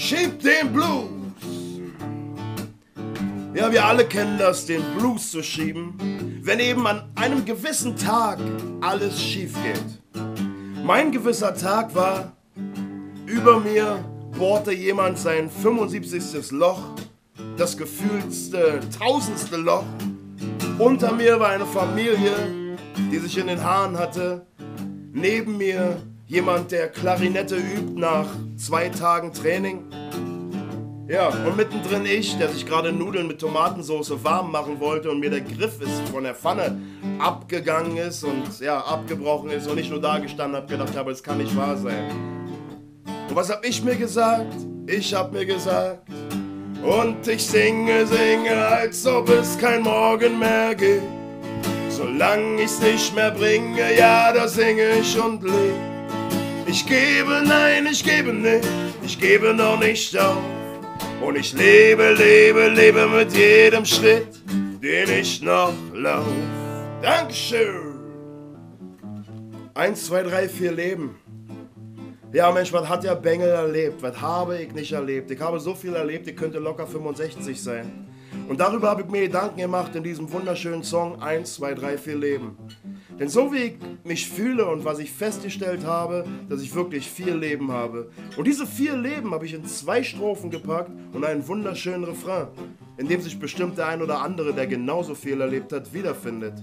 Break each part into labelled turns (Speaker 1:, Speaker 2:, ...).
Speaker 1: Schieb den Blues. Ja, wir alle kennen das, den Blues zu schieben, wenn eben an einem gewissen Tag alles schief geht. Mein gewisser Tag war, über mir bohrte jemand sein 75. Loch, das gefühlste tausendste Loch. Unter mir war eine Familie, die sich in den Haaren hatte. Neben mir jemand, der Klarinette übt nach zwei Tagen Training. Ja, und mittendrin ich, der sich gerade Nudeln mit Tomatensauce warm machen wollte und mir der Griff ist von der Pfanne abgegangen ist und ja, abgebrochen ist und ich nur da gestanden habe, gedacht habe, es kann nicht wahr sein. Und was hab ich mir gesagt? Ich hab mir gesagt, und ich singe, singe, als ob es kein Morgen mehr gibt. Solange ich's nicht mehr bringe, ja, da singe ich und leb. Ich gebe, nein, ich gebe nicht, ich gebe noch nicht auf. Und ich lebe, lebe, lebe mit jedem Schritt, den ich noch lauf. Dankeschön. Eins, zwei, drei, vier Leben. Ja, Mensch, was hat der Bengel erlebt? Was habe ich nicht erlebt? Ich habe so viel erlebt, ich könnte locker 65 sein. Und darüber habe ich mir Gedanken gemacht in diesem wunderschönen Song 1, 2, 3, 4 Leben. Denn so wie ich mich fühle und was ich festgestellt habe, dass ich wirklich vier Leben habe. Und diese vier Leben habe ich in zwei Strophen gepackt und einen wunderschönen Refrain, in dem sich bestimmt der ein oder andere, der genauso viel erlebt hat, wiederfindet.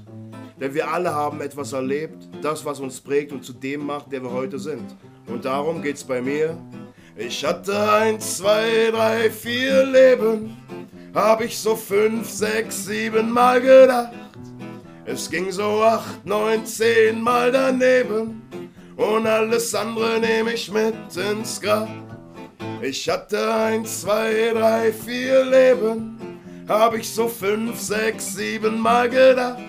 Speaker 1: Denn wir alle haben etwas erlebt, das, was uns prägt und zu dem macht, der wir heute sind. Und darum geht's bei mir. Ich hatte eins, zwei, drei, vier Leben, hab ich so fünf, sechs, sieben Mal gedacht. Es ging so acht, neun, zehn Mal daneben und alles andere nehme ich mit ins Grab. Ich hatte eins, zwei, drei, vier Leben, hab ich so fünf, sechs, sieben Mal gedacht.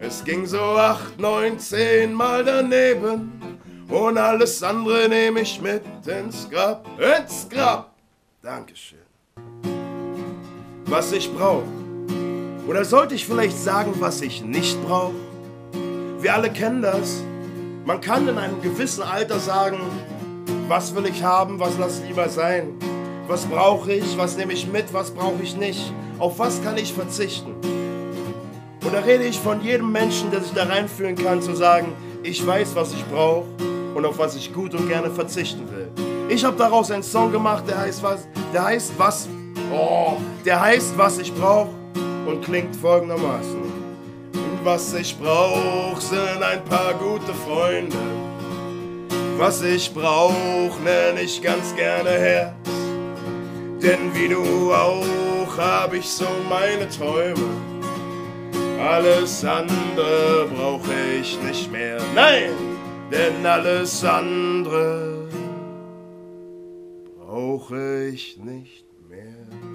Speaker 1: Es ging so acht, neun, zehn Mal daneben und alles andere nehme ich mit ins Grab, ins Grab. Dankeschön. Was ich brauche. Oder sollte ich vielleicht sagen, was ich nicht brauche? Wir alle kennen das. Man kann in einem gewissen Alter sagen, was will ich haben, was lass lieber sein. Was brauche ich, was nehme ich mit, was brauche ich nicht. Auf was kann ich verzichten? Und da rede ich von jedem Menschen, der sich da reinfühlen kann, zu sagen, ich weiß, was ich brauche und auf was ich gut und gerne verzichten will. Ich habe daraus einen Song gemacht, der heißt was, der heißt was, oh, der heißt was ich brauche und klingt folgendermaßen. Was ich brauch sind ein paar gute Freunde. Was ich brauch nenn ich ganz gerne Herz. Denn wie du auch hab ich so meine Träume. Alles andere brauche ich nicht mehr. Nein, denn alles andere brauche ich nicht mehr.